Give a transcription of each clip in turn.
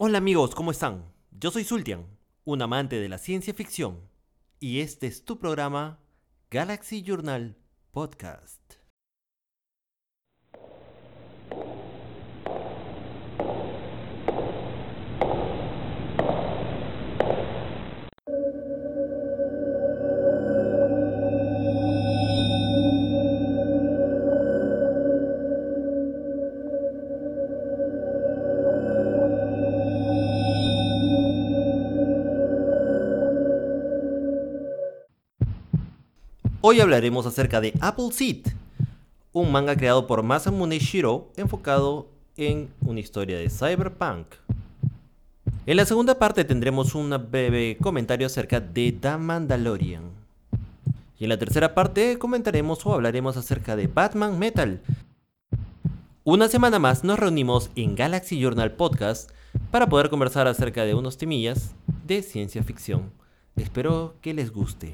Hola amigos, ¿cómo están? Yo soy Sultian, un amante de la ciencia ficción, y este es tu programa Galaxy Journal Podcast. Hoy hablaremos acerca de Apple Seed, un manga creado por Masamune Shiro enfocado en una historia de cyberpunk. En la segunda parte tendremos un breve comentario acerca de The Mandalorian. Y en la tercera parte comentaremos o hablaremos acerca de Batman Metal. Una semana más nos reunimos en Galaxy Journal Podcast para poder conversar acerca de unos temillas de ciencia ficción. Espero que les guste.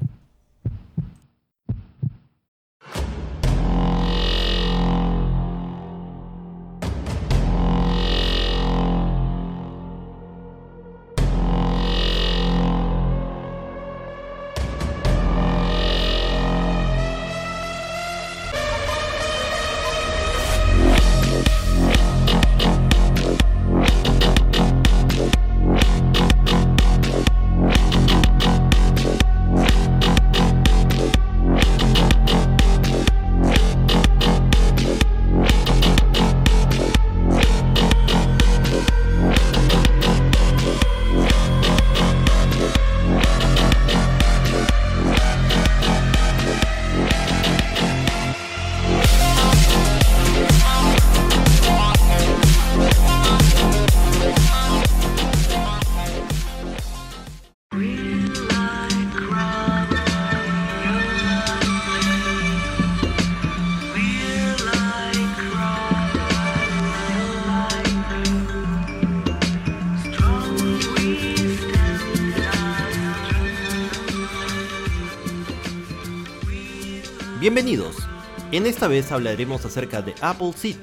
En esta vez hablaremos acerca de Apple Seed.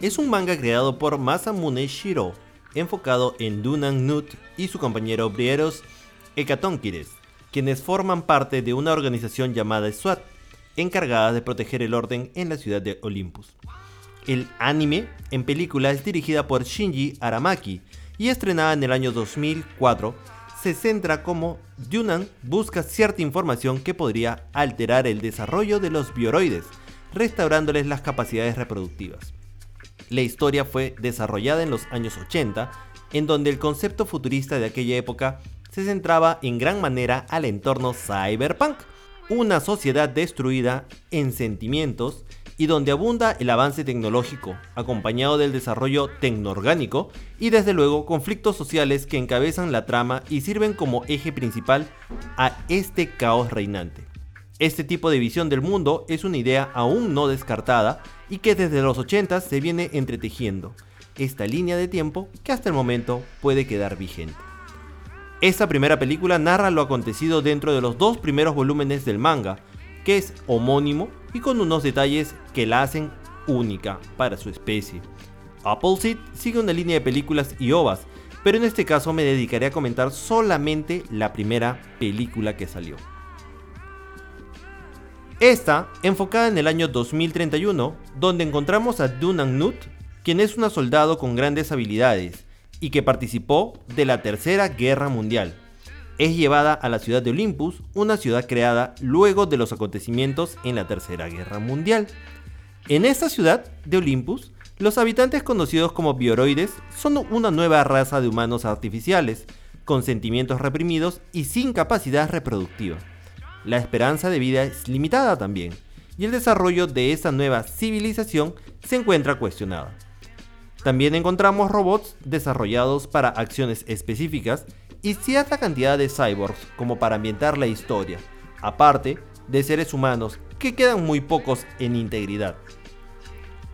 Es un manga creado por Masamune Shiro, enfocado en Dunan Nut y su compañero Brieros Ekatonquires, quienes forman parte de una organización llamada SWAT, encargada de proteger el orden en la ciudad de Olympus. El anime en película es dirigida por Shinji Aramaki y estrenada en el año 2004 se centra como Dunan busca cierta información que podría alterar el desarrollo de los bioroides, restaurándoles las capacidades reproductivas. La historia fue desarrollada en los años 80, en donde el concepto futurista de aquella época se centraba en gran manera al entorno cyberpunk, una sociedad destruida en sentimientos y donde abunda el avance tecnológico, acompañado del desarrollo tecnoorgánico y desde luego conflictos sociales que encabezan la trama y sirven como eje principal a este caos reinante. Este tipo de visión del mundo es una idea aún no descartada y que desde los 80 se viene entretejiendo esta línea de tiempo que hasta el momento puede quedar vigente. Esta primera película narra lo acontecido dentro de los dos primeros volúmenes del manga, que es homónimo y con unos detalles que la hacen única para su especie. Appleseed sigue una línea de películas y ovas, pero en este caso me dedicaré a comentar solamente la primera película que salió. Esta, enfocada en el año 2031, donde encontramos a Dunan Nut, quien es una soldado con grandes habilidades y que participó de la Tercera Guerra Mundial es llevada a la ciudad de Olympus, una ciudad creada luego de los acontecimientos en la Tercera Guerra Mundial. En esta ciudad de Olympus, los habitantes conocidos como bioroides son una nueva raza de humanos artificiales, con sentimientos reprimidos y sin capacidad reproductiva. La esperanza de vida es limitada también, y el desarrollo de esta nueva civilización se encuentra cuestionada. También encontramos robots desarrollados para acciones específicas y cierta cantidad de cyborgs como para ambientar la historia, aparte de seres humanos que quedan muy pocos en integridad.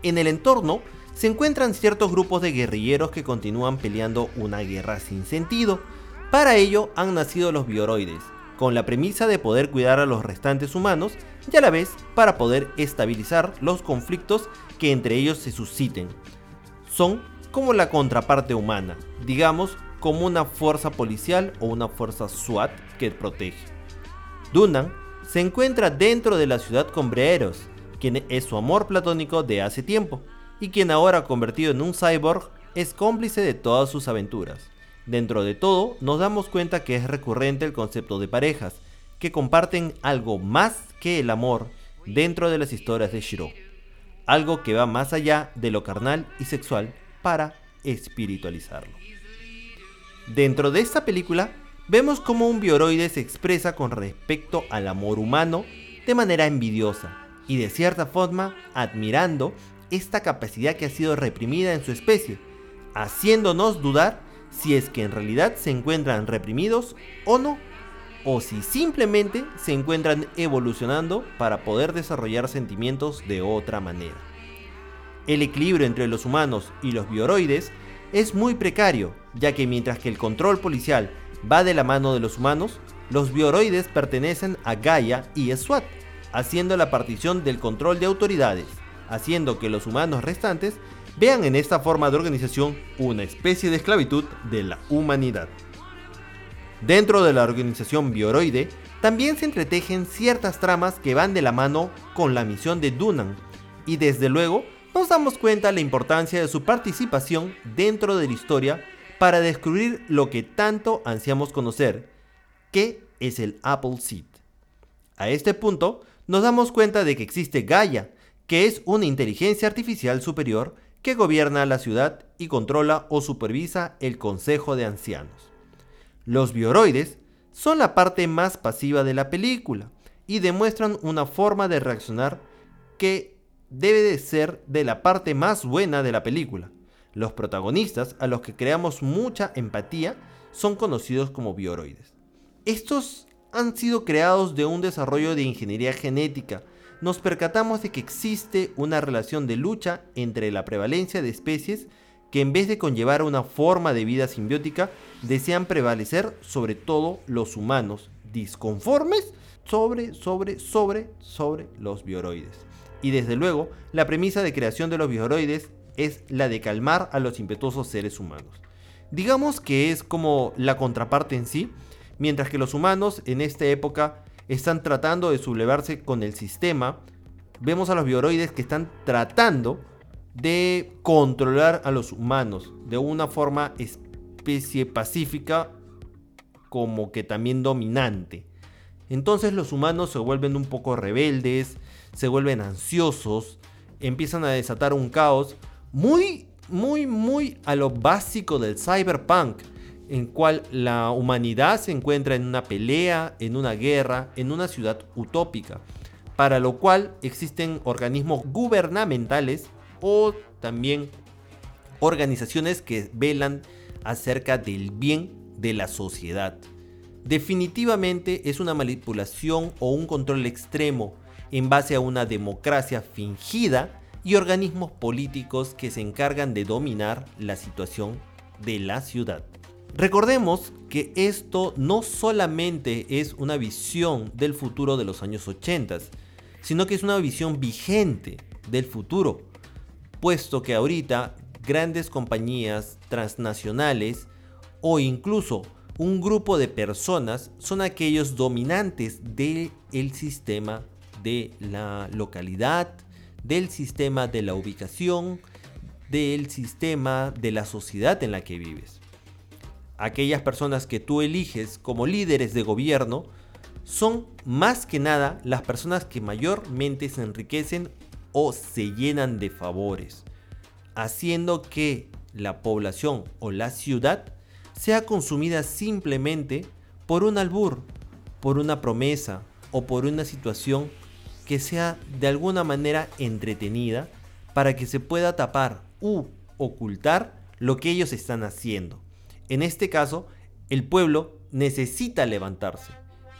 En el entorno se encuentran ciertos grupos de guerrilleros que continúan peleando una guerra sin sentido. Para ello han nacido los bioroides, con la premisa de poder cuidar a los restantes humanos y a la vez para poder estabilizar los conflictos que entre ellos se susciten. Son como la contraparte humana, digamos como una fuerza policial o una fuerza SWAT que protege. Dunan se encuentra dentro de la ciudad con Breeros, quien es su amor platónico de hace tiempo, y quien ahora convertido en un cyborg es cómplice de todas sus aventuras. Dentro de todo, nos damos cuenta que es recurrente el concepto de parejas, que comparten algo más que el amor dentro de las historias de Shiro. Algo que va más allá de lo carnal y sexual para espiritualizarlo. Dentro de esta película, vemos cómo un bioroide se expresa con respecto al amor humano de manera envidiosa y de cierta forma admirando esta capacidad que ha sido reprimida en su especie, haciéndonos dudar si es que en realidad se encuentran reprimidos o no, o si simplemente se encuentran evolucionando para poder desarrollar sentimientos de otra manera. El equilibrio entre los humanos y los bioroides es muy precario, ya que mientras que el control policial va de la mano de los humanos, los bioroides pertenecen a Gaia y SWAT, haciendo la partición del control de autoridades, haciendo que los humanos restantes vean en esta forma de organización una especie de esclavitud de la humanidad. Dentro de la organización bioroide, también se entretejen ciertas tramas que van de la mano con la misión de Dunan, y desde luego nos damos cuenta de la importancia de su participación dentro de la historia para descubrir lo que tanto ansiamos conocer, que es el Apple Seed. A este punto, nos damos cuenta de que existe Gaia, que es una inteligencia artificial superior que gobierna la ciudad y controla o supervisa el Consejo de Ancianos. Los bioroides son la parte más pasiva de la película y demuestran una forma de reaccionar que debe de ser de la parte más buena de la película. Los protagonistas, a los que creamos mucha empatía, son conocidos como bioroides. Estos han sido creados de un desarrollo de ingeniería genética nos percatamos de que existe una relación de lucha entre la prevalencia de especies que en vez de conllevar una forma de vida simbiótica, desean prevalecer sobre todo los humanos disconformes sobre, sobre, sobre, sobre los bioroides. Y desde luego, la premisa de creación de los bioroides es la de calmar a los impetuosos seres humanos. Digamos que es como la contraparte en sí, mientras que los humanos en esta época están tratando de sublevarse con el sistema. Vemos a los bioroides que están tratando de controlar a los humanos de una forma especie pacífica como que también dominante. Entonces los humanos se vuelven un poco rebeldes, se vuelven ansiosos, empiezan a desatar un caos muy, muy, muy a lo básico del cyberpunk en cual la humanidad se encuentra en una pelea, en una guerra, en una ciudad utópica, para lo cual existen organismos gubernamentales o también organizaciones que velan acerca del bien de la sociedad. Definitivamente es una manipulación o un control extremo en base a una democracia fingida y organismos políticos que se encargan de dominar la situación de la ciudad. Recordemos que esto no solamente es una visión del futuro de los años 80, sino que es una visión vigente del futuro, puesto que ahorita grandes compañías transnacionales o incluso un grupo de personas son aquellos dominantes del sistema de la localidad, del sistema de la ubicación, del sistema de la sociedad en la que vives aquellas personas que tú eliges como líderes de gobierno son más que nada las personas que mayormente se enriquecen o se llenan de favores, haciendo que la población o la ciudad sea consumida simplemente por un albur, por una promesa o por una situación que sea de alguna manera entretenida para que se pueda tapar u ocultar lo que ellos están haciendo. En este caso, el pueblo necesita levantarse.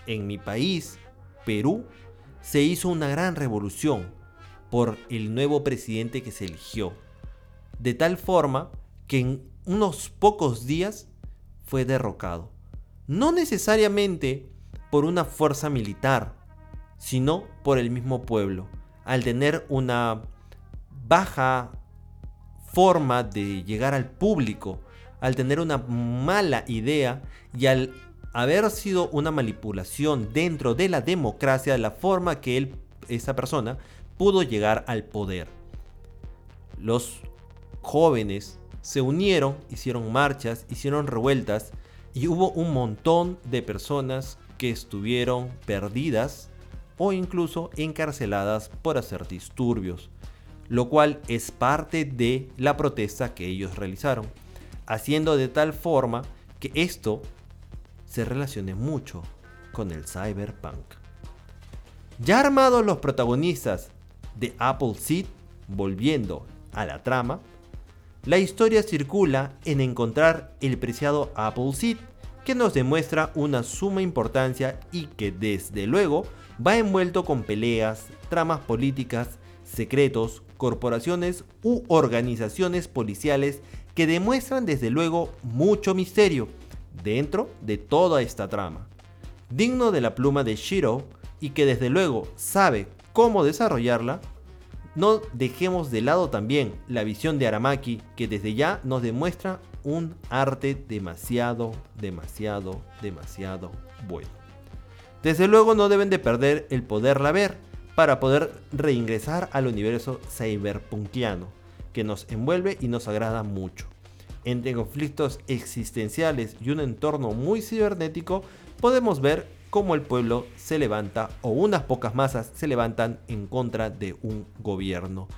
En mi país, Perú, se hizo una gran revolución por el nuevo presidente que se eligió. De tal forma que en unos pocos días fue derrocado. No necesariamente por una fuerza militar, sino por el mismo pueblo, al tener una baja forma de llegar al público, al tener una mala idea y al haber sido una manipulación dentro de la democracia de la forma que él, esa persona pudo llegar al poder. Los jóvenes se unieron, hicieron marchas, hicieron revueltas y hubo un montón de personas que estuvieron perdidas o incluso encarceladas por hacer disturbios, lo cual es parte de la protesta que ellos realizaron, haciendo de tal forma que esto se relacione mucho con el cyberpunk. Ya armados los protagonistas de Apple Seed, volviendo a la trama, la historia circula en encontrar el preciado Apple Seed, que nos demuestra una suma importancia y que desde luego va envuelto con peleas, tramas políticas, secretos, corporaciones u organizaciones policiales que demuestran desde luego mucho misterio dentro de toda esta trama. Digno de la pluma de Shiro y que desde luego sabe cómo desarrollarla, no dejemos de lado también la visión de Aramaki que desde ya nos demuestra un arte demasiado, demasiado, demasiado bueno. Desde luego no deben de perder el poderla ver para poder reingresar al universo cyberpunkiano que nos envuelve y nos agrada mucho. Entre conflictos existenciales y un entorno muy cibernético, podemos ver cómo el pueblo se levanta o unas pocas masas se levantan en contra de un gobierno.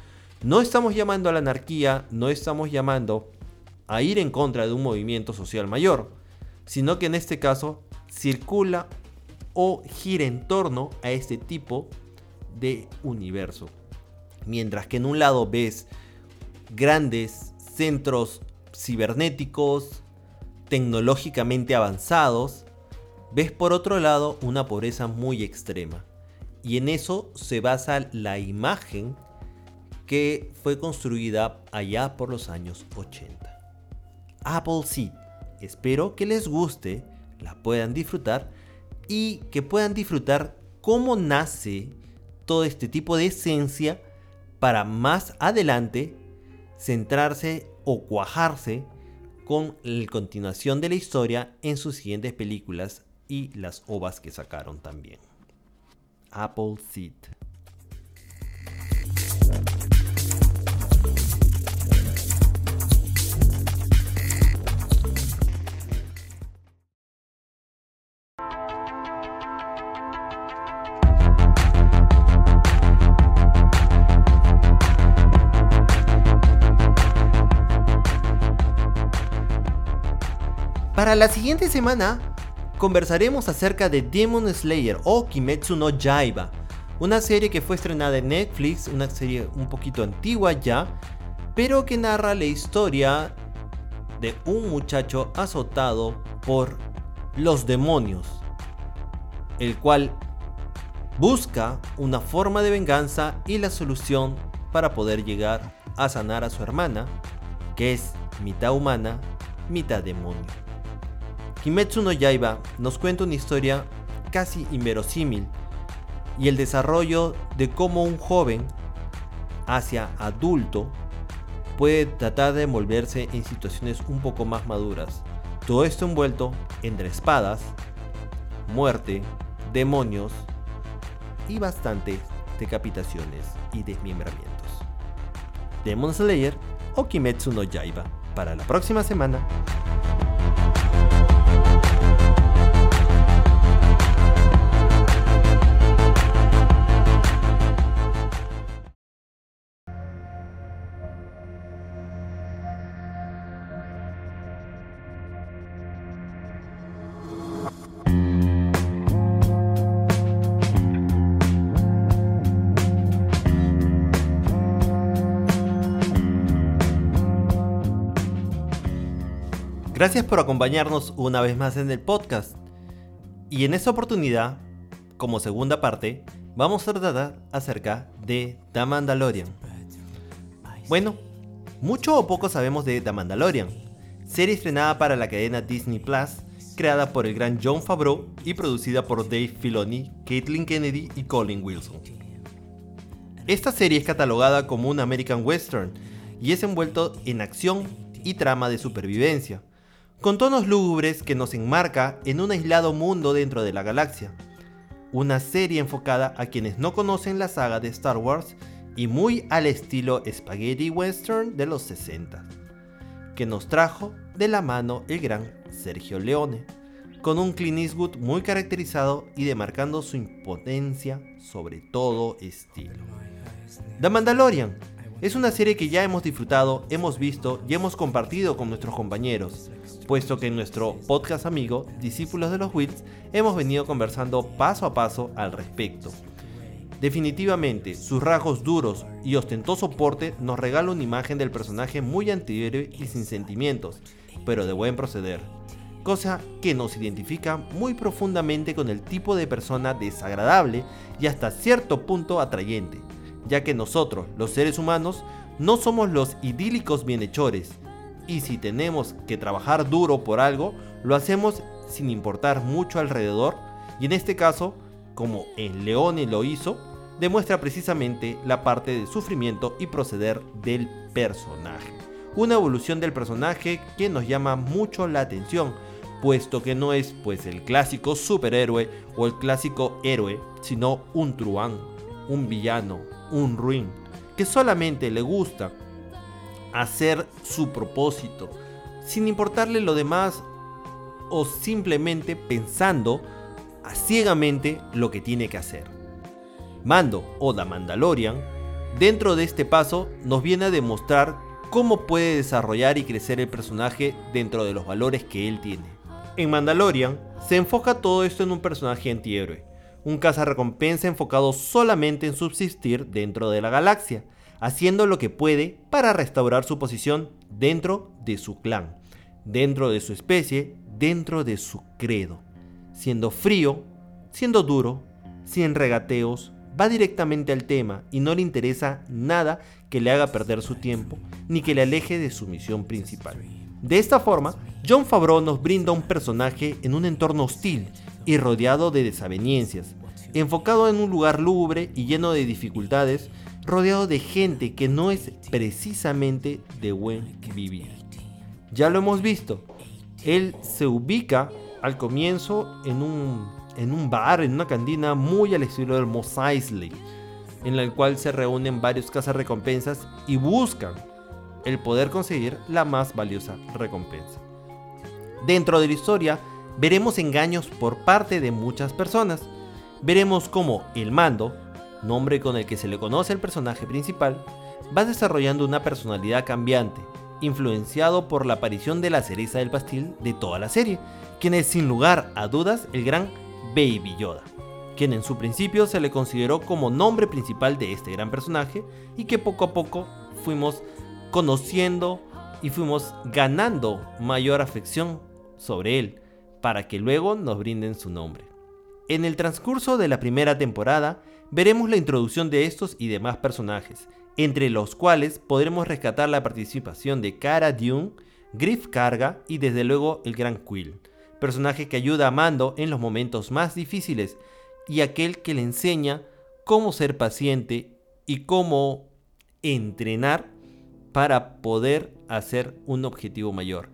No estamos llamando a la anarquía, no estamos llamando a ir en contra de un movimiento social mayor, sino que en este caso circula o gira en torno a este tipo de universo. Mientras que en un lado ves grandes centros cibernéticos, tecnológicamente avanzados, ves por otro lado una pobreza muy extrema. Y en eso se basa la imagen que fue construida allá por los años 80. Apple Seed. Espero que les guste, la puedan disfrutar y que puedan disfrutar cómo nace todo este tipo de esencia para más adelante centrarse o cuajarse con la continuación de la historia en sus siguientes películas y las ovas que sacaron también. Apple La siguiente semana conversaremos acerca de Demon Slayer o Kimetsu no Yaiba, una serie que fue estrenada en Netflix, una serie un poquito antigua ya, pero que narra la historia de un muchacho azotado por los demonios, el cual busca una forma de venganza y la solución para poder llegar a sanar a su hermana, que es mitad humana, mitad demonio. Kimetsu no Yaiba nos cuenta una historia casi inverosímil y el desarrollo de cómo un joven hacia adulto puede tratar de envolverse en situaciones un poco más maduras. Todo esto envuelto entre espadas, muerte, demonios y bastantes decapitaciones y desmembramientos. Demon Slayer o Kimetsu no Yaiba para la próxima semana. Gracias por acompañarnos una vez más en el podcast. Y en esta oportunidad, como segunda parte, vamos a tratar acerca de The Mandalorian. Bueno, mucho o poco sabemos de The Mandalorian, serie estrenada para la cadena Disney Plus, creada por el gran John Favreau y producida por Dave Filoni, Caitlin Kennedy y Colin Wilson. Esta serie es catalogada como un American Western y es envuelto en acción y trama de supervivencia, con tonos lúgubres que nos enmarca en un aislado mundo dentro de la galaxia. Una serie enfocada a quienes no conocen la saga de Star Wars y muy al estilo spaghetti western de los 60, que nos trajo de la mano el gran Sergio Leone, con un Clint Eastwood muy caracterizado y demarcando su impotencia sobre todo estilo. The Mandalorian es una serie que ya hemos disfrutado, hemos visto y hemos compartido con nuestros compañeros, puesto que en nuestro podcast amigo, Discípulos de los Wits, hemos venido conversando paso a paso al respecto. Definitivamente, sus rasgos duros y ostentoso porte nos regala una imagen del personaje muy antihéroe y sin sentimientos, pero de buen proceder, cosa que nos identifica muy profundamente con el tipo de persona desagradable y hasta cierto punto atrayente, ya que nosotros, los seres humanos, no somos los idílicos bienhechores, y si tenemos que trabajar duro por algo, lo hacemos sin importar mucho alrededor, y en este caso, como en Leone lo hizo, demuestra precisamente la parte de sufrimiento y proceder del personaje. Una evolución del personaje que nos llama mucho la atención, puesto que no es pues el clásico superhéroe o el clásico héroe, sino un truán, un villano, un ruin, que solamente le gusta hacer su propósito, sin importarle lo demás o simplemente pensando a ciegamente lo que tiene que hacer. Mando o The Mandalorian, dentro de este paso nos viene a demostrar cómo puede desarrollar y crecer el personaje dentro de los valores que él tiene. En Mandalorian se enfoca todo esto en un personaje antihéroe, un cazarrecompensa enfocado solamente en subsistir dentro de la galaxia, haciendo lo que puede para restaurar su posición dentro de su clan, dentro de su especie, dentro de su credo, siendo frío, siendo duro, sin regateos, va directamente al tema y no le interesa nada que le haga perder su tiempo ni que le aleje de su misión principal. De esta forma, John Favreau nos brinda un personaje en un entorno hostil y rodeado de desavenencias, enfocado en un lugar lúgubre y lleno de dificultades, rodeado de gente que no es precisamente de buen vivir. Ya lo hemos visto, él se ubica al comienzo en un, en un bar, en una cantina muy al estilo del Mos Eisley, en el cual se reúnen varios recompensas y buscan el poder conseguir la más valiosa recompensa. Dentro de la historia, veremos engaños por parte de muchas personas. Veremos cómo el mando, nombre con el que se le conoce al personaje principal, va desarrollando una personalidad cambiante, influenciado por la aparición de la cereza del pastil de toda la serie, quien es sin lugar a dudas el gran Baby Yoda, quien en su principio se le consideró como nombre principal de este gran personaje y que poco a poco fuimos conociendo y fuimos ganando mayor afección sobre él, para que luego nos brinden su nombre. En el transcurso de la primera temporada, veremos la introducción de estos y demás personajes, entre los cuales podremos rescatar la participación de Cara Dune, Griff Carga y desde luego el Gran Quill, personaje que ayuda a Mando en los momentos más difíciles y aquel que le enseña cómo ser paciente y cómo entrenar para poder hacer un objetivo mayor.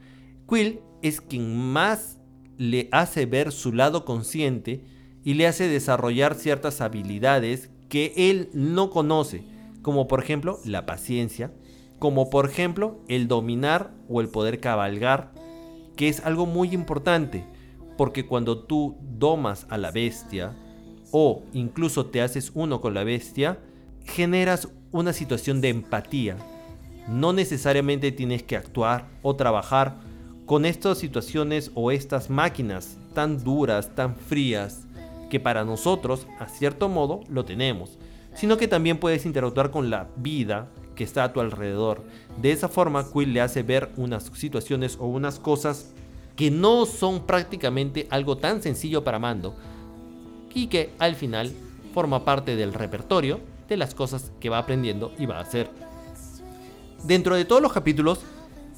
Quill es quien más le hace ver su lado consciente y le hace desarrollar ciertas habilidades que él no conoce, como por ejemplo la paciencia, como por ejemplo el dominar o el poder cabalgar, que es algo muy importante, porque cuando tú domas a la bestia o incluso te haces uno con la bestia, generas una situación de empatía. No necesariamente tienes que actuar o trabajar con estas situaciones o estas máquinas tan duras, tan frías, que para nosotros, a cierto modo, lo tenemos, sino que también puedes interactuar con la vida que está a tu alrededor. De esa forma, Quill le hace ver unas situaciones o unas cosas que no son prácticamente algo tan sencillo para Mando y que al final forma parte del repertorio de las cosas que va aprendiendo y va a hacer. Dentro de todos los capítulos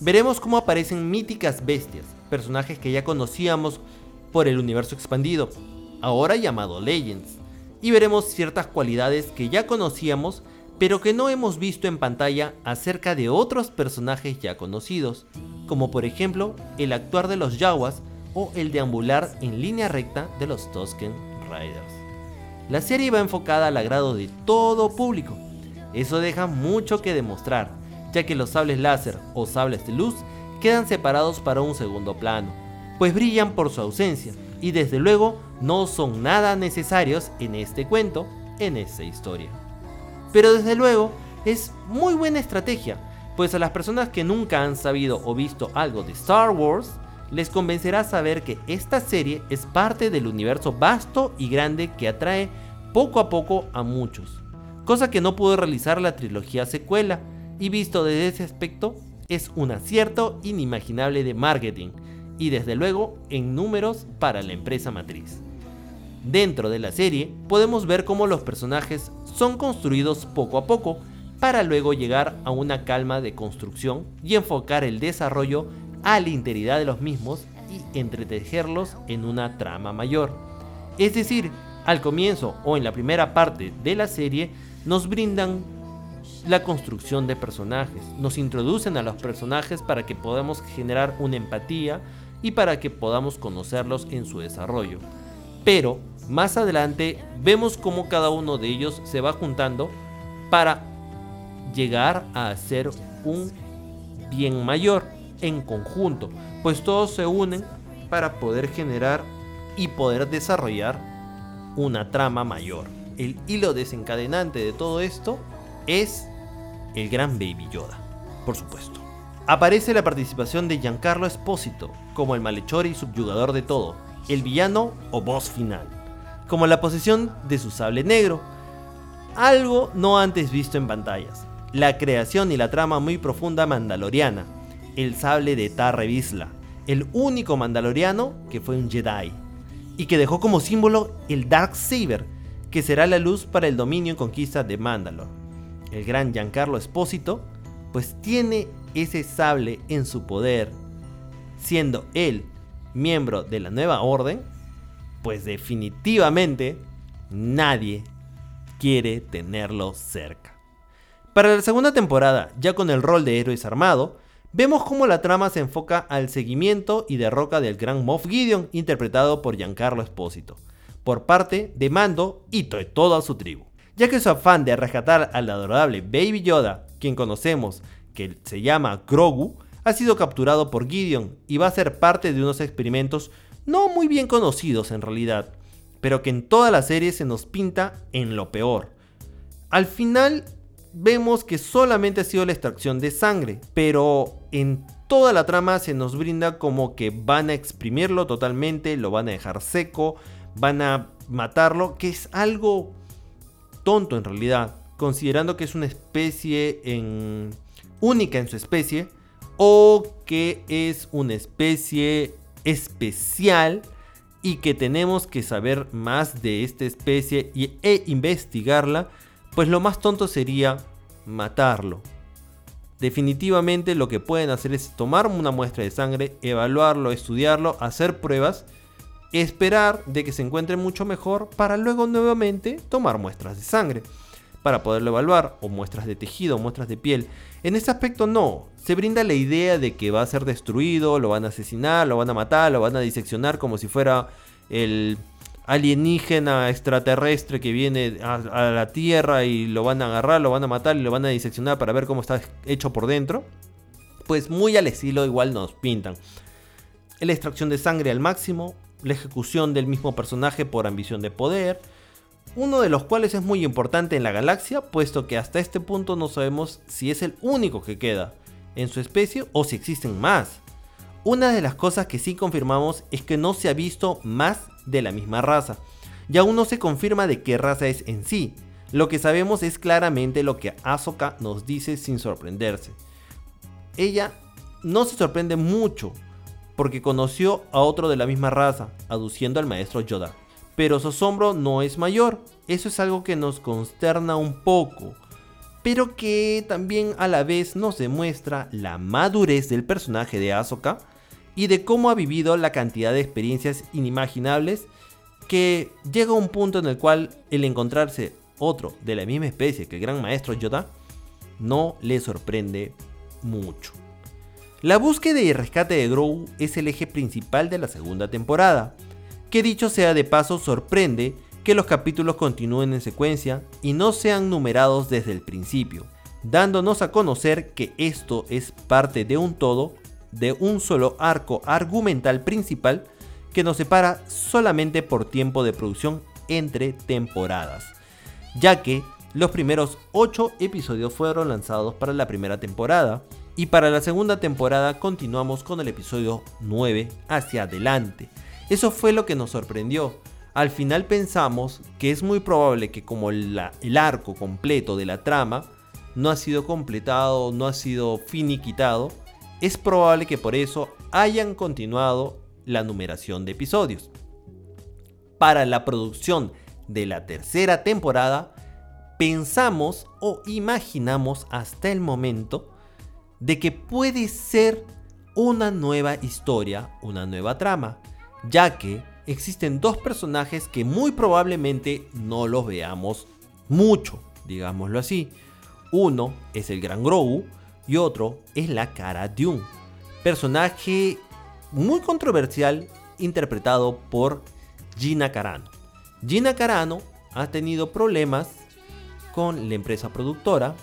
veremos cómo aparecen míticas bestias, personajes que ya conocíamos por el universo expandido, ahora llamado Legends, y veremos ciertas cualidades que ya conocíamos, pero que no hemos visto en pantalla acerca de otros personajes ya conocidos, como por ejemplo el actuar de los Yawas o el deambular en línea recta de los Tusken Riders. La serie va enfocada al agrado de todo público, eso deja mucho que demostrar, ya que los sables láser o sables de luz quedan separados para un segundo plano, pues brillan por su ausencia y desde luego no son nada necesarios en este cuento, en esta historia. Pero desde luego es muy buena estrategia, pues a las personas que nunca han sabido o visto algo de Star Wars, les convencerá saber que esta serie es parte del universo vasto y grande que atrae poco a poco a muchos, cosa que no pudo realizar la trilogía secuela, y visto desde ese aspecto, es un acierto inimaginable de marketing, y desde luego en números para la empresa matriz. Dentro de la serie podemos ver cómo los personajes son construidos poco a poco para luego llegar a una calma de construcción y enfocar el desarrollo a la integridad de los mismos y entretejerlos en una trama mayor. Es decir, al comienzo o en la primera parte de la serie nos brindan la construcción de personajes, nos introducen a los personajes para que podamos generar una empatía y para que podamos conocerlos en su desarrollo. Pero más adelante vemos cómo cada uno de ellos se va juntando para llegar a hacer un bien mayor en conjunto, pues todos se unen para poder generar y poder desarrollar una trama mayor. El hilo desencadenante de todo esto es el gran Baby Yoda, por supuesto. Aparece la participación de Giancarlo Espósito como el malhechor y subyugador de todo, el villano o boss final, como la posesión de su sable negro, algo no antes visto en pantallas, la creación y la trama muy profunda mandaloriana, el sable de Tarre Vizsla, el único mandaloriano que fue un Jedi, y que dejó como símbolo el Dark Saber, que será la luz para el dominio y conquista de Mandalore. El gran Giancarlo Espósito, pues tiene ese sable en su poder, siendo él miembro de la nueva orden, pues definitivamente nadie quiere tenerlo cerca. Para la segunda temporada, ya con el rol de héroes armado, vemos cómo la trama se enfoca al seguimiento y derroca del gran Moff Gideon, interpretado por Giancarlo Espósito, por parte de Mando y de toda su tribu. Ya que su afán de rescatar al adorable Baby Yoda, quien conocemos que se llama Grogu, ha sido capturado por Gideon y va a ser parte de unos experimentos no muy bien conocidos en realidad, pero que en toda la serie se nos pinta en lo peor. Al final vemos que solamente ha sido la extracción de sangre, pero en toda la trama se nos brinda como que van a exprimirlo totalmente, lo van a dejar seco, van a matarlo, que es algo tonto en realidad, considerando que es una especie única en su especie o que es una especie especial y que tenemos que saber más de esta especie y, e investigarla, pues lo más tonto sería matarlo. Definitivamente lo que pueden hacer es tomar una muestra de sangre, evaluarlo, estudiarlo, hacer pruebas, esperar de que se encuentre mucho mejor para luego nuevamente tomar muestras de sangre para poderlo evaluar, o muestras de tejido, o muestras de piel. En este aspecto no, se brinda la idea de que va a ser destruido, lo van a asesinar, lo van a matar, lo van a diseccionar como si fuera el alienígena extraterrestre que viene a, la Tierra y lo van a agarrar, lo van a matar y lo van a diseccionar para ver cómo está hecho por dentro. Pues muy al estilo igual nos pintan. La extracción de sangre al máximo, la ejecución del mismo personaje por ambición de poder, uno de los cuales es muy importante en la galaxia, puesto que hasta este punto no sabemos si es el único que queda en su especie o si existen más. Una de las cosas que sí confirmamos es que no se ha visto más de la misma raza, y aún no se confirma de qué raza es en sí. Lo que sabemos es claramente lo que Ahsoka nos dice sin sorprenderse. Ella no se sorprende mucho porque conoció a otro de la misma raza, aduciendo al maestro Yoda pero su asombro no es mayor. Eso es algo que nos consterna un poco, pero que también a la vez nos demuestra la madurez del personaje de Ahsoka y de cómo ha vivido la cantidad de experiencias inimaginables que llega a un punto en el cual el encontrarse otro de la misma especie que el gran maestro Yoda, no le sorprende mucho. La búsqueda y rescate de Grogu es el eje principal de la segunda temporada, que dicho sea de paso sorprende que los capítulos continúen en secuencia y no sean numerados desde el principio, dándonos a conocer que esto es parte de un todo, de un solo arco argumental principal que nos separa solamente por tiempo de producción entre temporadas, ya que los primeros 8 episodios fueron lanzados para la primera temporada, y para la segunda temporada continuamos con el episodio 9 hacia adelante. Eso fue lo que nos sorprendió. Al final pensamos que es muy probable que como el arco completo de la trama no ha sido completado, no ha sido finiquitado, es probable que por eso hayan continuado la numeración de episodios. Para la producción de la tercera temporada, pensamos o imaginamos hasta el momento de que puede ser una nueva historia, una nueva trama, ya que existen dos personajes que muy probablemente no los veamos mucho, digámoslo así. Uno es el Gran Grogu y otro es la Cara Dune, personaje muy controversial interpretado por Gina Carano. Gina Carano ha tenido problemas con la empresa productora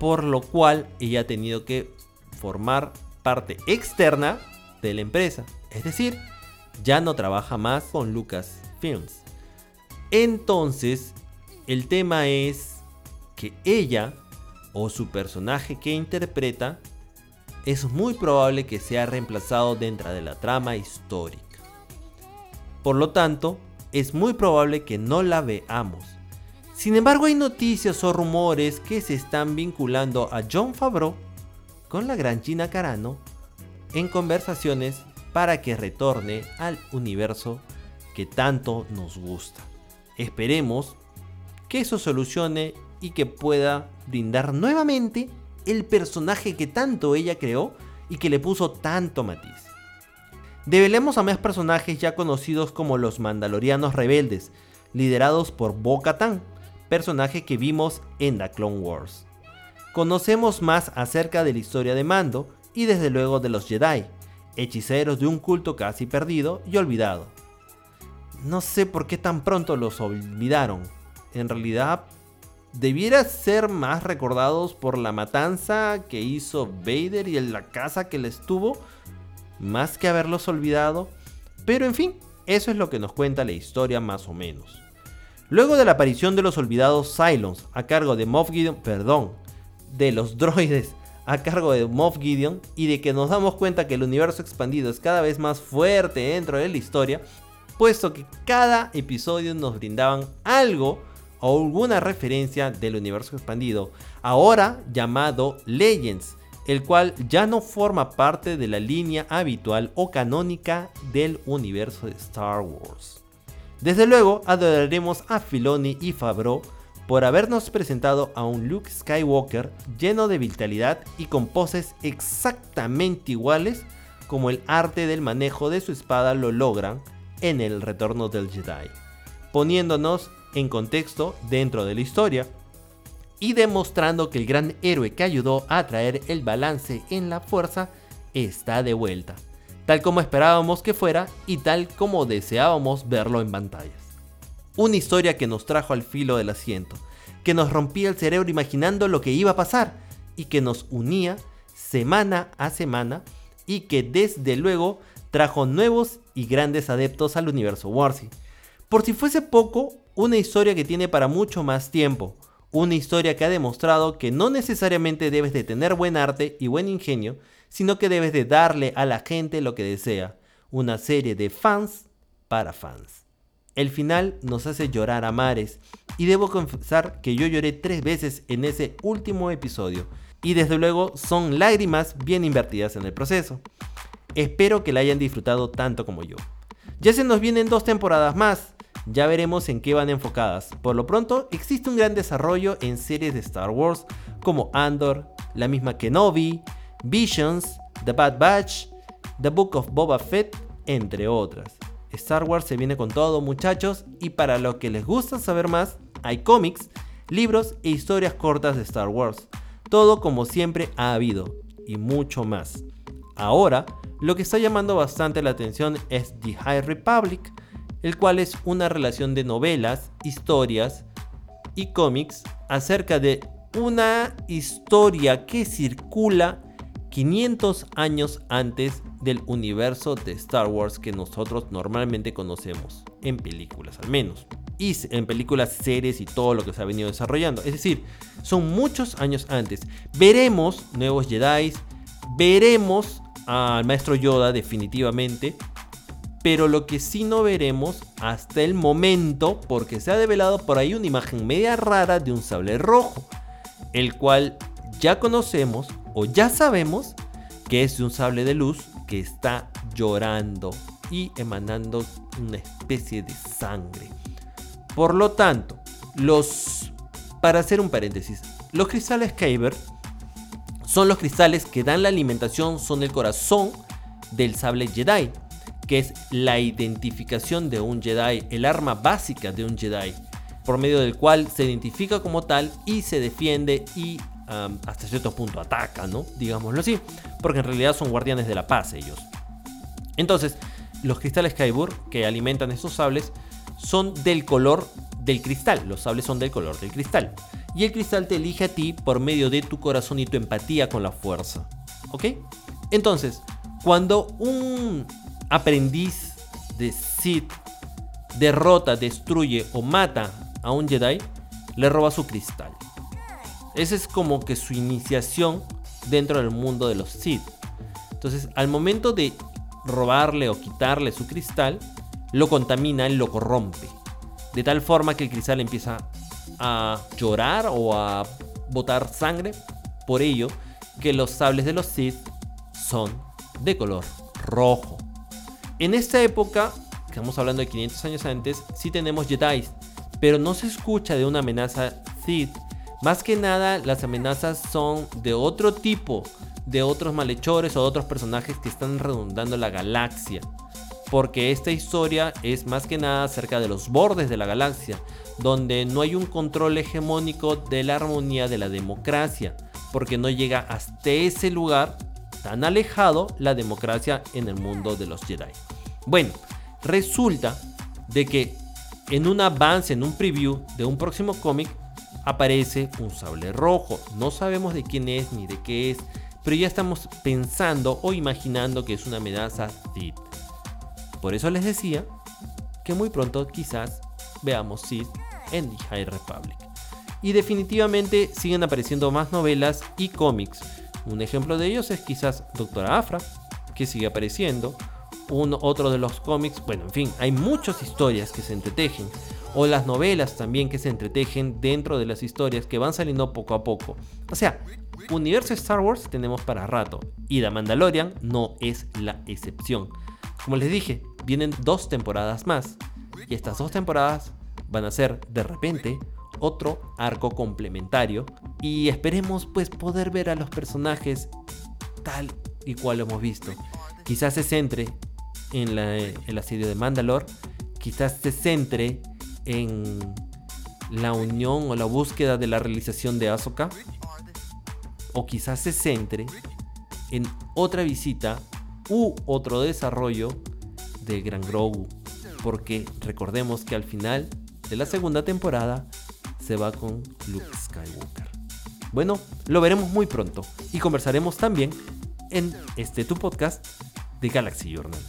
por lo cual ella ha tenido que formar parte externa de la empresa. Es decir, ya no trabaja más con Lucasfilms. Entonces, el tema es que ella o su personaje que interpreta es muy probable que sea reemplazado dentro de la trama histórica. Por lo tanto, es muy probable que no la veamos sin embargo, hay noticias o rumores que se están vinculando a John Favreau con la gran Gina Carano en conversaciones para que retorne al universo que tanto nos gusta. Esperemos que eso solucione y que pueda brindar nuevamente el personaje que tanto ella creó y que le puso tanto matiz. Develemos a más personajes ya conocidos como los Mandalorianos Rebeldes, liderados por Bo-Katan, personaje que vimos en The Clone Wars. Conocemos más acerca de la historia de Mando y desde luego de los Jedi, hechiceros de un culto casi perdido y olvidado. No sé por qué tan pronto los olvidaron. En realidad, debiera ser más recordados por la matanza que hizo Vader y en la casa que les tuvo, más que haberlos olvidado. Pero en fin, eso es lo que nos cuenta la historia más o menos. Luego de la aparición de los olvidados Cylons a cargo de Moff Gideon, perdón, de los droides a cargo de Moff Gideon y de que nos damos cuenta que el universo expandido es cada vez más fuerte dentro de la historia, puesto que cada episodio nos brindaban algo o alguna referencia del universo expandido, ahora llamado Legends, el cual ya no forma parte de la línea habitual o canónica del universo de Star Wars. Desde luego, adoraremos a Filoni y Favreau por habernos presentado a un Luke Skywalker lleno de vitalidad y con poses exactamente iguales como el arte del manejo de su espada lo logran en el retorno del Jedi, poniéndonos en contexto dentro de la historia y demostrando que el gran héroe que ayudó a traer el balance en la fuerza está de vuelta tal como esperábamos que fuera y tal como deseábamos verlo en pantallas. Una historia que nos trajo al filo del asiento, que nos rompía el cerebro imaginando lo que iba a pasar y que nos unía semana a semana y que desde luego trajo nuevos y grandes adeptos al universo Warzy. Por si fuese poco, una historia que tiene para mucho más tiempo, una historia que ha demostrado que no necesariamente debes de tener buen arte y buen ingenio, sino que debes de darle a la gente lo que desea, una serie de fans para fans. El final nos hace llorar a mares y debo confesar que yo lloré tres veces en ese último episodio y desde luego son lágrimas bien invertidas en el proceso. Espero que la hayan disfrutado tanto como yo. Ya se nos vienen dos temporadas más, ya veremos en qué van enfocadas. Por lo pronto, existe un gran desarrollo en series de Star Wars como Andor, la misma Kenobi, Visions, The Bad Batch, The Book of Boba Fett, entre otras. Star Wars se viene con todo muchachos y para los que les gusta saber más, hay cómics, libros e historias cortas de Star Wars. Todo como siempre ha habido, y mucho más. Ahora, lo que está llamando bastante la atención es The High Republic, el cual es una relación de novelas, historias y cómics acerca de una historia que circula 500 años antes del universo de Star Wars que nosotros normalmente conocemos, en películas al menos. Y en películas, series y todo lo que se ha venido desarrollando. Es decir, son muchos años antes. Veremos nuevos Jedi, veremos al maestro Yoda definitivamente, pero lo que sí no veremos hasta el momento, porque se ha develado por ahí una imagen media rara de un sable rojo, el cual ya conocemos o ya sabemos que es un sable de luz que está llorando y emanando una especie de sangre. Por lo tanto, los para hacer un paréntesis, los cristales Kyber son los cristales que dan la alimentación, son el corazón del sable Jedi que es la identificación de un Jedi, el arma básica de un Jedi, por medio del cual se identifica como tal y se defiende y hasta cierto punto ataca, ¿no? Digámoslo así, porque en realidad son guardianes de la paz ellos. Entonces, los cristales Kaibur que alimentan esos sables son del color del cristal, los sables son del color del cristal. Y el cristal te elige a ti por medio de tu corazón y tu empatía con la fuerza. ¿Ok? Entonces, cuando un aprendiz de Sith derrota, destruye o mata a un Jedi, le roba su cristal. Esa es como que su iniciación dentro del mundo de los Sith. Entonces, al momento de robarle o quitarle su cristal, lo contamina lo corrompe. De tal forma que el cristal empieza a llorar o a botar sangre. Por ello, que los sables de los Sith son de color rojo. En esta época, estamos hablando de 500 años antes, sí tenemos Jedi, pero no se escucha de una amenaza Sith. Más que nada, las amenazas son de otro tipo, de otros malhechores o de otros personajes que están redundando la galaxia. Porque esta historia es más que nada acerca de los bordes de la galaxia, donde no hay un control hegemónico de la armonía de la democracia, porque no llega hasta ese lugar tan alejado la democracia en el mundo de los Jedi. Bueno, resulta de que en un avance, en un preview de un próximo cómic, aparece un sable rojo. No sabemos de quién es ni de qué es, pero ya estamos pensando o imaginando que es una amenaza Sith. Por eso les decía que muy pronto quizás veamos Sith en The High Republic. Y definitivamente siguen apareciendo más novelas y cómics. Un ejemplo de ellos es quizás Doctora Afra, que sigue apareciendo, uno, otro de los cómics, bueno, en fin, hay muchas historias que se entretejen, o las novelas también que se entretejen dentro de las historias que van saliendo poco a poco. O sea, universo Star Wars tenemos para rato, y The Mandalorian no es la excepción. Como les dije, vienen dos temporadas más, y estas dos temporadas van a ser de repente otro arco complementario y esperemos pues poder ver a los personajes tal y cual hemos visto. Quizás se centre en en serie de Mandalore, quizás se centre en la unión o la búsqueda de la realización de Ahsoka, o quizás se centre en otra visita u otro desarrollo de Gran Grogu, porque recordemos que al final de la segunda temporada se va con Luke Skywalker. Bueno, lo veremos muy pronto y conversaremos también en este tu podcast de Galaxy Journal.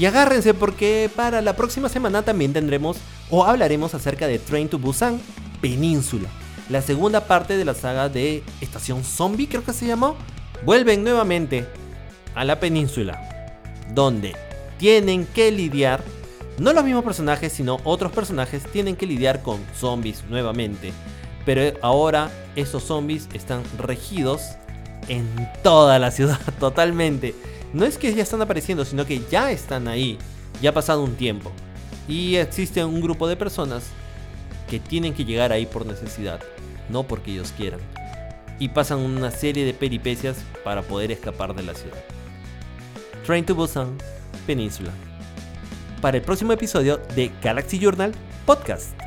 Y agárrense porque para la próxima semana también tendremos o hablaremos acerca de Train to Busan Península, la segunda parte de la saga de Estación Zombie, creo que se llamó. Vuelven nuevamente a la península, donde tienen que lidiar, no los mismos personajes, sino otros personajes tienen que lidiar con zombies nuevamente. Pero ahora esos zombies están regidos en toda la ciudad, totalmente. No es que ya están apareciendo, sino que ya están ahí. Ya ha pasado un tiempo. Y existe un grupo de personas que tienen que llegar ahí por necesidad, no porque ellos quieran. Y pasan una serie de peripecias para poder escapar de la ciudad. Train to Busan, Península. Para el próximo episodio de Galaxy Journal Podcast.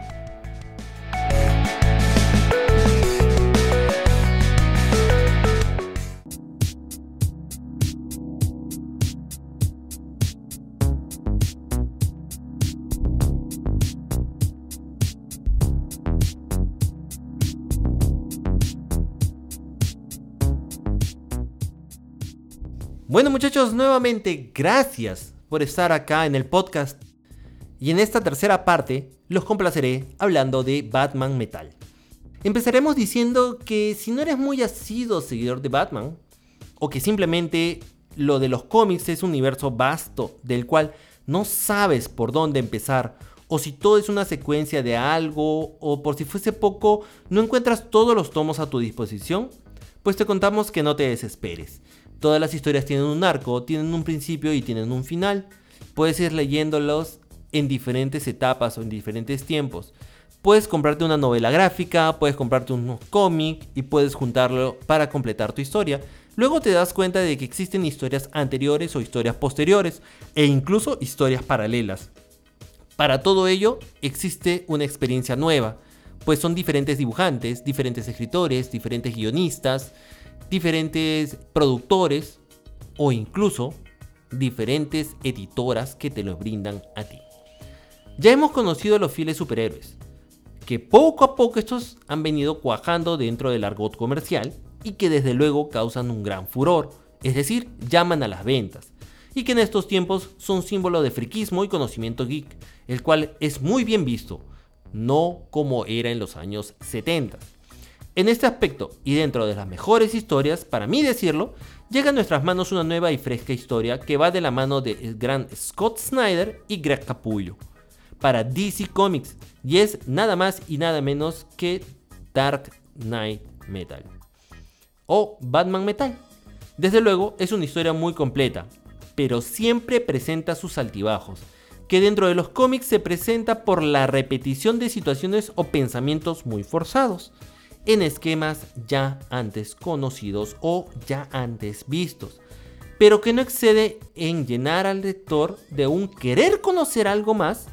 Nuevamente gracias por estar acá en el podcast. Y en esta tercera parte los complaceré hablando de Batman Metal. Empezaremos diciendo que si no eres muy asido seguidor de Batman, o que simplemente lo de los cómics es un universo vasto del cual no sabes por dónde empezar, o si todo es una secuencia de algo, o por si fuese poco, no encuentras todos los tomos a tu disposición, pues te contamos que no te desesperes. Todas las historias tienen un arco, tienen un principio y tienen un final. Puedes ir leyéndolos en diferentes etapas o en diferentes tiempos. Puedes comprarte una novela gráfica, puedes comprarte un cómic y puedes juntarlo para completar tu historia. Luego te das cuenta de que existen historias anteriores o historias posteriores e incluso historias paralelas. Para todo ello existe una experiencia nueva, pues son diferentes dibujantes, diferentes escritores, diferentes guionistas, diferentes productores o incluso diferentes editoras que te lo brindan a ti. Ya hemos conocido a los fieles superhéroes, que poco a poco estos han venido cuajando dentro del argot comercial y que desde luego causan un gran furor, es decir, llaman a las ventas, y que en estos tiempos son símbolo de friquismo y conocimiento geek, el cual es muy bien visto, no como era en los años 70. En este aspecto, y dentro de las mejores historias, para mí decirlo, llega a nuestras manos una nueva y fresca historia que va de la mano de gran Scott Snyder y Greg Capullo para DC Comics y es nada más y nada menos que Dark Knight Metal o Batman Metal. Desde luego es una historia muy completa, pero siempre presenta sus altibajos, que dentro de los cómics se presenta por la repetición de situaciones o pensamientos muy forzados en esquemas ya antes conocidos o ya antes vistos, pero que no excede en llenar al lector de un querer conocer algo más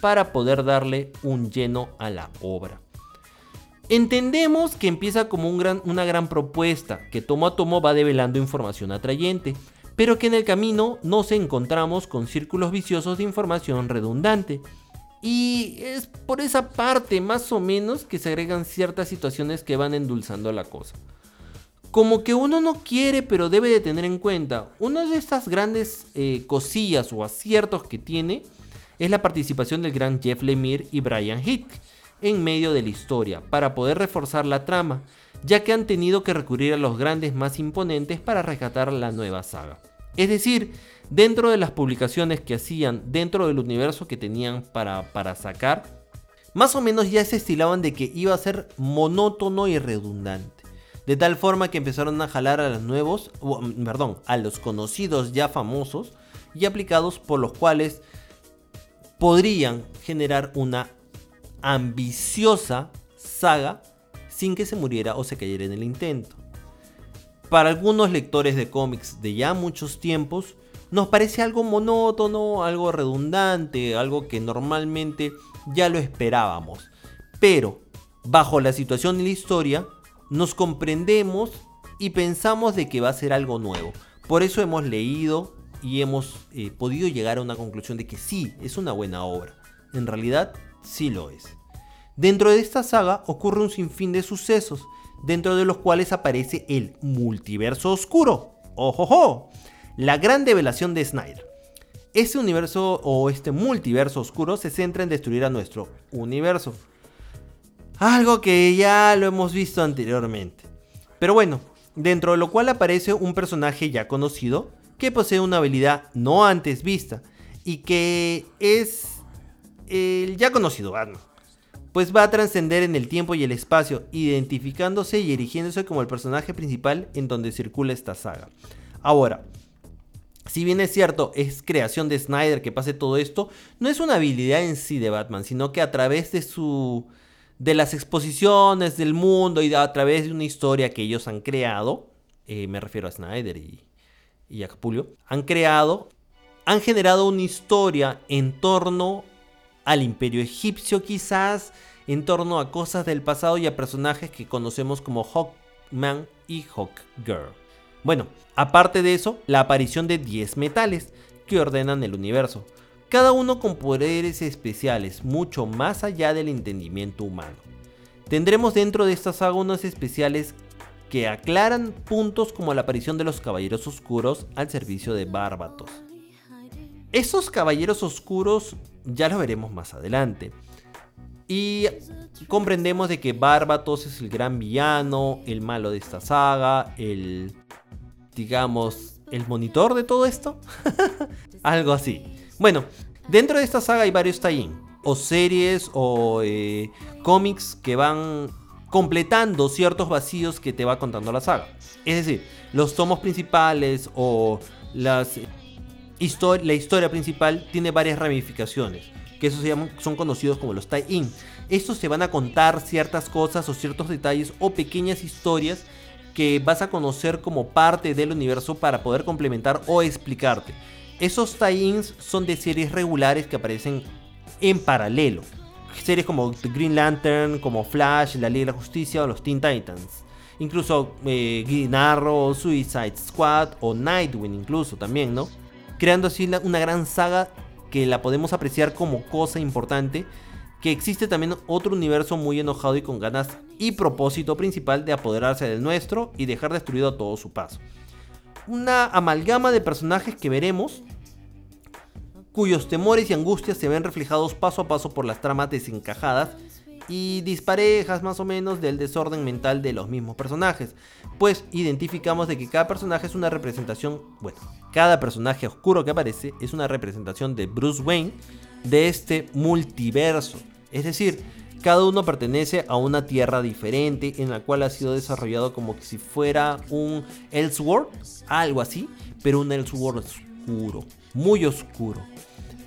para poder darle un lleno a la obra. Entendemos que empieza como una gran propuesta, que tomo a tomo va develando información atrayente, pero que en el camino nos encontramos con círculos viciosos de información redundante, y es por esa parte más o menos que se agregan ciertas situaciones que van endulzando la cosa. Como que uno no quiere pero debe de tener en cuenta, una de estas grandes eh, cosillas o aciertos que tiene es la participación del gran Jeff Lemire y Brian Hick en medio de la historia para poder reforzar la trama, ya que han tenido que recurrir a los grandes más imponentes para rescatar la nueva saga. Es decir, dentro de las publicaciones que hacían, dentro del universo que tenían para, para sacar, más o menos ya se estilaban de que iba a ser monótono y redundante. De tal forma que empezaron a jalar a los nuevos, perdón, a los conocidos ya famosos y aplicados por los cuales podrían generar una ambiciosa saga sin que se muriera o se cayera en el intento. Para algunos lectores de cómics de ya muchos tiempos, nos parece algo monótono, algo redundante, algo que normalmente ya lo esperábamos. Pero, bajo la situación y la historia, nos comprendemos y pensamos de que va a ser algo nuevo. Por eso hemos leído y hemos eh, podido llegar a una conclusión de que sí, es una buena obra. En realidad, sí lo es. Dentro de esta saga ocurre un sinfín de sucesos, dentro de los cuales aparece el multiverso oscuro. ¡Ojojo! La gran develación de Snyder. Este universo o este multiverso oscuro se centra en destruir a nuestro universo. Algo que ya lo hemos visto anteriormente. Pero bueno, dentro de lo cual aparece un personaje ya conocido que posee una habilidad no antes vista y que es el ya conocido Batman. pues va a trascender en el tiempo y el espacio, identificándose y erigiéndose como el personaje principal en donde circula esta saga. Ahora, si bien es cierto, es creación de Snyder que pase todo esto, no es una habilidad en sí de Batman, sino que a través de su de las exposiciones del mundo y a través de una historia que ellos han creado, eh, me refiero a Snyder y, y a Capullo, han creado, han generado una historia en torno al imperio egipcio quizás, en torno a cosas del pasado y a personajes que conocemos como Hawkman y Hawkgirl. Bueno, aparte de eso, la aparición de 10 metales que ordenan el universo, cada uno con poderes especiales mucho más allá del entendimiento humano. Tendremos dentro de estas saga unos especiales que aclaran puntos como la aparición de los Caballeros Oscuros al servicio de Bárbatos. Esos Caballeros Oscuros ya lo veremos más adelante. Y comprendemos de que Bárbatos es el gran villano, el malo de esta saga, el, digamos, el monitor de todo esto. Algo así. Bueno, dentro de esta saga hay varios tie o series o eh, cómics que van completando ciertos vacíos que te va contando la saga. Es decir, los tomos principales o las la historia principal tiene varias ramificaciones, que se son conocidos como los tie-in. Estos te van a contar ciertas cosas o ciertos detalles o pequeñas historias que vas a conocer como parte del universo para poder complementar o explicarte. Esos tie-ins son de series regulares que aparecen en paralelo. Series como Green Lantern, como Flash, La Liga de la Justicia o los Teen Titans. Incluso eh, Green Arrow, Suicide Squad o Nightwing incluso también, ¿no? Creando así una gran saga que la podemos apreciar como cosa importante. Que existe también otro universo muy enojado y con ganas y propósito principal de apoderarse del nuestro y dejar destruido a todo su paso. Una amalgama de personajes que veremos, cuyos temores y angustias se ven reflejados paso a paso por las tramas desencajadas y disparejas más o menos del desorden mental de los mismos personajes, pues identificamos de que cada personaje es una representación, bueno, cada personaje oscuro que aparece es una representación de Bruce Wayne de este multiverso, es decir, cada uno pertenece a una tierra diferente en la cual ha sido desarrollado como si fuera un Elseworld, algo así, pero un Elseworld oscuro, muy oscuro,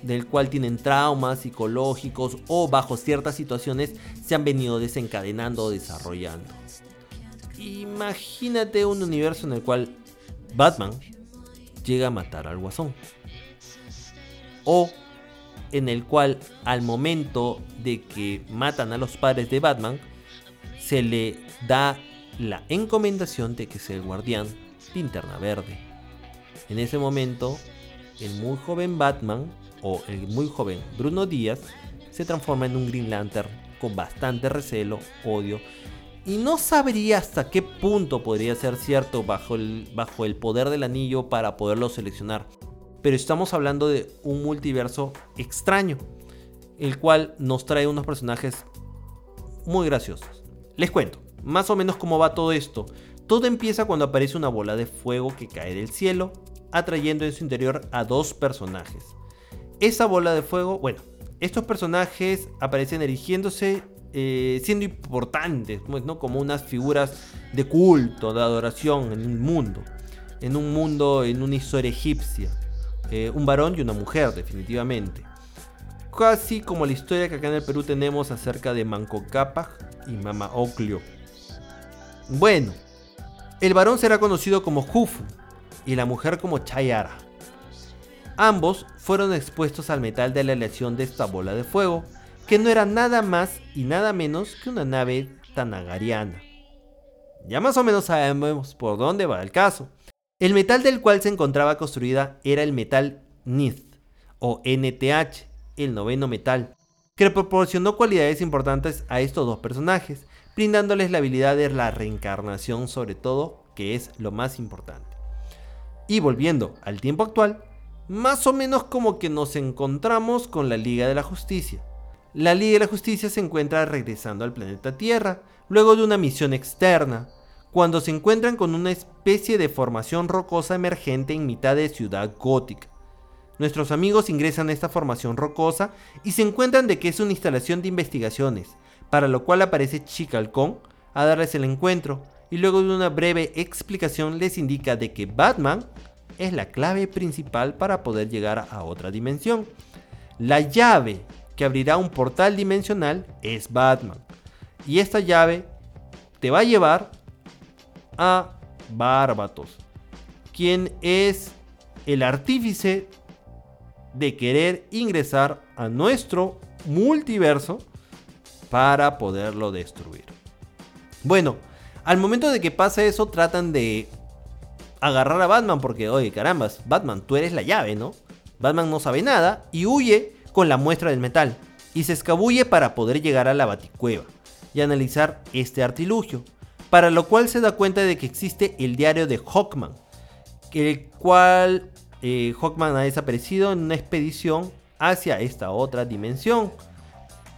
del cual tienen traumas psicológicos o bajo ciertas situaciones se han venido desencadenando o desarrollando. Imagínate un universo en el cual Batman llega a matar al guasón. O en el cual al momento de que matan a los padres de Batman, se le da la encomendación de que sea el guardián linterna verde. En ese momento, el muy joven Batman o el muy joven Bruno Díaz se transforma en un Green Lantern con bastante recelo, odio y no sabría hasta qué punto podría ser cierto bajo el, bajo el poder del anillo para poderlo seleccionar pero estamos hablando de un multiverso extraño, el cual nos trae unos personajes muy graciosos. Les cuento, más o menos cómo va todo esto. Todo empieza cuando aparece una bola de fuego que cae del cielo, atrayendo en su interior a dos personajes. Esa bola de fuego, bueno, estos personajes aparecen erigiéndose, eh, siendo importantes, pues, ¿no? como unas figuras de culto, de adoración en el mundo, en un mundo, en una historia egipcia. Eh, un varón y una mujer, definitivamente. Casi como la historia que acá en el Perú tenemos acerca de Manco Cápac y Mama Oclio. Bueno, el varón será conocido como Jufu y la mujer como Chayara. Ambos fueron expuestos al metal de la aleación de esta bola de fuego, que no era nada más y nada menos que una nave tanagariana. Ya más o menos sabemos por dónde va el caso. El metal del cual se encontraba construida era el metal NITH o NTH, el noveno metal, que proporcionó cualidades importantes a estos dos personajes, brindándoles la habilidad de la reencarnación sobre todo, que es lo más importante. Y volviendo al tiempo actual, más o menos como que nos encontramos con la Liga de la Justicia. La Liga de la Justicia se encuentra regresando al planeta Tierra, luego de una misión externa, cuando se encuentran con una especie de formación rocosa emergente en mitad de ciudad gótica. Nuestros amigos ingresan a esta formación rocosa y se encuentran de que es una instalación de investigaciones, para lo cual aparece Chica Halcón a darles el encuentro y luego de una breve explicación les indica de que Batman es la clave principal para poder llegar a otra dimensión. La llave que abrirá un portal dimensional es Batman. Y esta llave te va a llevar a Barbatos, quien es el artífice de querer ingresar a nuestro multiverso para poderlo destruir. Bueno, al momento de que pasa eso, tratan de agarrar a Batman porque, oye, carambas, Batman, tú eres la llave, ¿no? Batman no sabe nada y huye con la muestra del metal y se escabulle para poder llegar a la baticueva y analizar este artilugio, para lo cual se da cuenta de que existe el diario de Hawkman, el cual eh, Hawkman ha desaparecido en una expedición hacia esta otra dimensión.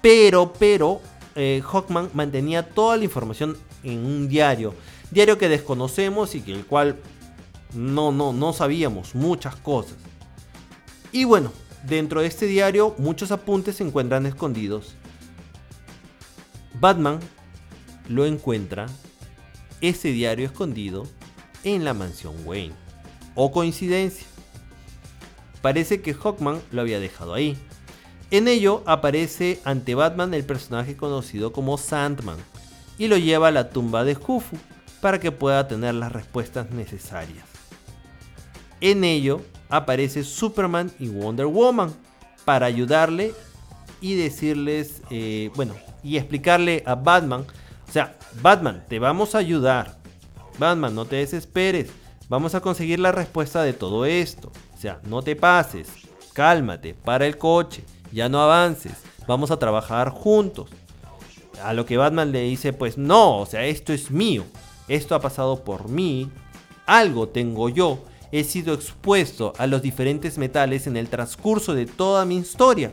Pero, pero, eh, Hawkman mantenía toda la información en un diario, diario que desconocemos y que el cual no, no, no sabíamos muchas cosas. Y bueno, dentro de este diario muchos apuntes se encuentran escondidos. Batman lo encuentra, ese diario escondido, en la mansión Wayne. ¿O coincidencia? Parece que Hawkman lo había dejado ahí. En ello aparece ante Batman el personaje conocido como Sandman, y lo lleva a la tumba de Hufu para que pueda tener las respuestas necesarias. En ello aparece Superman y Wonder Woman para ayudarle y decirles, eh, bueno, y explicarle a Batman, o sea, Batman, te vamos a ayudar. Batman, no te desesperes. Vamos a conseguir la respuesta de todo esto. O sea, no te pases. Cálmate, para el coche. Ya no avances. Vamos a trabajar juntos. A lo que Batman le dice, pues no, o sea, esto es mío. Esto ha pasado por mí. Algo tengo yo. He sido expuesto a los diferentes metales en el transcurso de toda mi historia.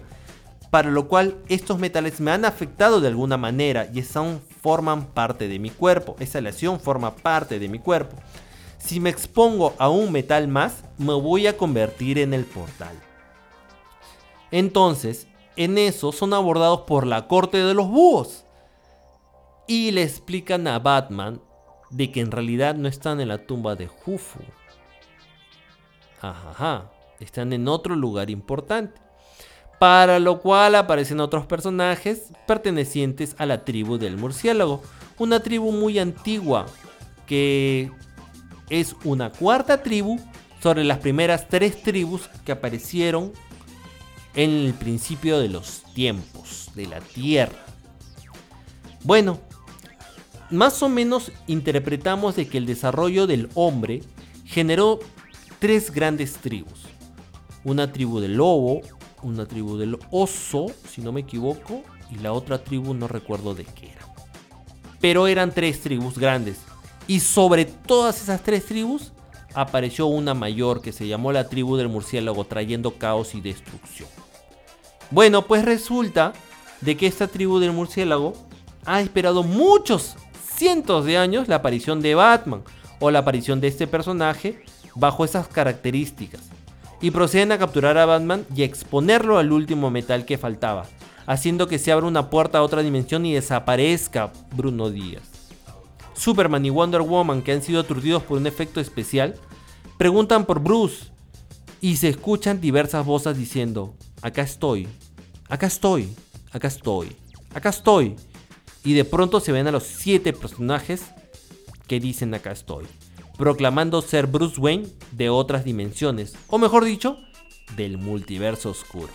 Para lo cual estos metales me han afectado de alguna manera y son, forman parte de mi cuerpo. Esa lesión forma parte de mi cuerpo. Si me expongo a un metal más, me voy a convertir en el portal. Entonces, en eso son abordados por la corte de los búhos y le explican a Batman de que en realidad no están en la tumba de Hufu. Ajá, están en otro lugar importante. Para lo cual aparecen otros personajes pertenecientes a la tribu del murciélago. Una tribu muy antigua que es una cuarta tribu sobre las primeras tres tribus que aparecieron en el principio de los tiempos de la Tierra. Bueno, más o menos interpretamos de que el desarrollo del hombre generó tres grandes tribus. Una tribu del lobo, una tribu del oso, si no me equivoco, y la otra tribu no recuerdo de qué era. Pero eran tres tribus grandes. Y sobre todas esas tres tribus apareció una mayor que se llamó la tribu del murciélago trayendo caos y destrucción. Bueno, pues resulta de que esta tribu del murciélago ha esperado muchos cientos de años la aparición de Batman o la aparición de este personaje bajo esas características. Y proceden a capturar a Batman y exponerlo al último metal que faltaba, haciendo que se abra una puerta a otra dimensión y desaparezca Bruno Díaz. Superman y Wonder Woman, que han sido aturdidos por un efecto especial, preguntan por Bruce y se escuchan diversas voces diciendo, acá estoy, acá estoy, acá estoy, acá estoy y de pronto se ven a los siete personajes que dicen acá estoy, proclamando ser Bruce Wayne de otras dimensiones, o mejor dicho, del multiverso oscuro.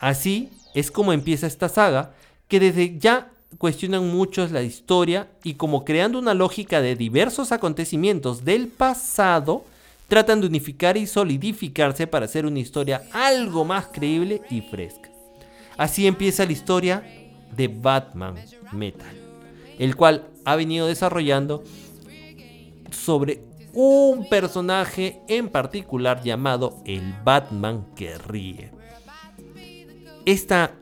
Así es como empieza esta saga, que desde ya cuestionan muchos la historia y como creando una lógica de diversos acontecimientos del pasado, tratan de unificar y solidificarse para hacer una historia algo más creíble y fresca. Así empieza la historia de Batman Metal, el cual ha venido desarrollando sobre un personaje en particular llamado el Batman que ríe. Esta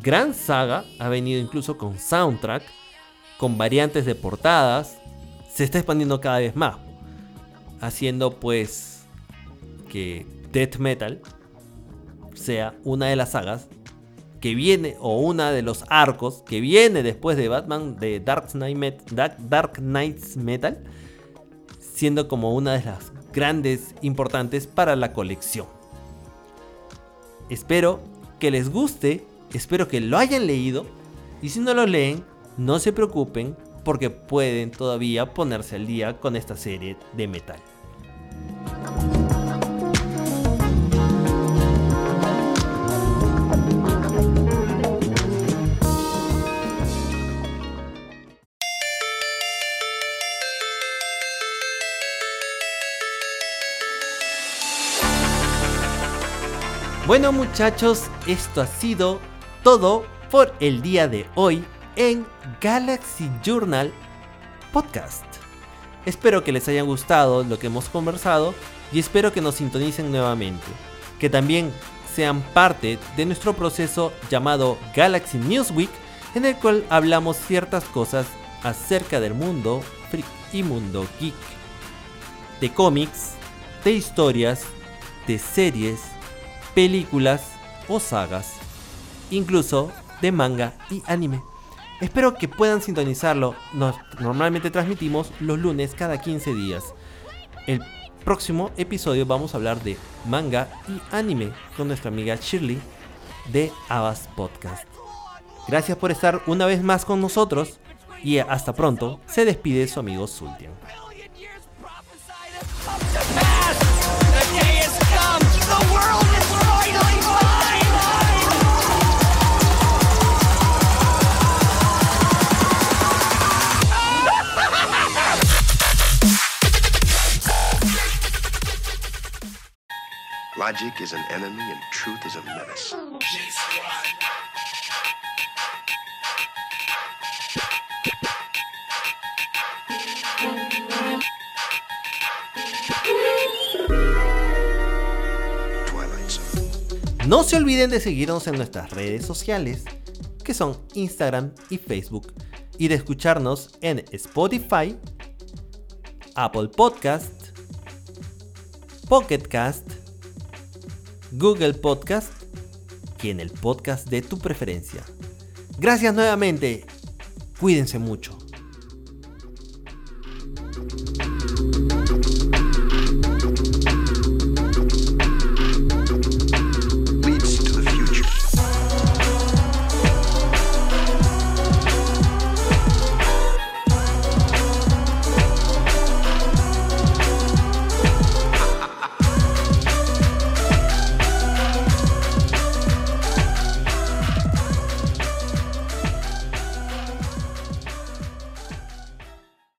gran saga ha venido incluso con soundtrack, con variantes de portadas, se está expandiendo cada vez más, haciendo pues que Death Metal sea una de las sagas que viene, o una de los arcos que viene después de Batman de Dark, Knight Dark Knights Metal, siendo como una de las grandes importantes para la colección. Espero que les guste, espero que lo hayan leído y si no lo leen, no se preocupen porque pueden todavía ponerse al día con esta serie de metal. Bueno muchachos, esto ha sido todo por el día de hoy en Galaxy Journal Podcast. Espero que les haya gustado lo que hemos conversado y espero que nos sintonicen nuevamente. Que también sean parte de nuestro proceso llamado Galaxy News Week, en el cual hablamos ciertas cosas acerca del mundo freak y mundo geek. De cómics, de historias, de series, películas o sagas, incluso de manga y anime. Espero que puedan sintonizarlo. Nos normalmente transmitimos los lunes cada 15 días. El próximo episodio vamos a hablar de manga y anime con nuestra amiga Shirley de Abbas Podcast. Gracias por estar una vez más con nosotros y hasta pronto. Se despide su amigo Sultian. Logic is an enemy and truth is a menace. No se olviden de seguirnos en nuestras redes sociales, que son Instagram y Facebook, y de escucharnos en Spotify, Apple Podcast, Pocket Cast, Google Podcast y en el podcast de tu preferencia. Gracias nuevamente. Cuídense mucho.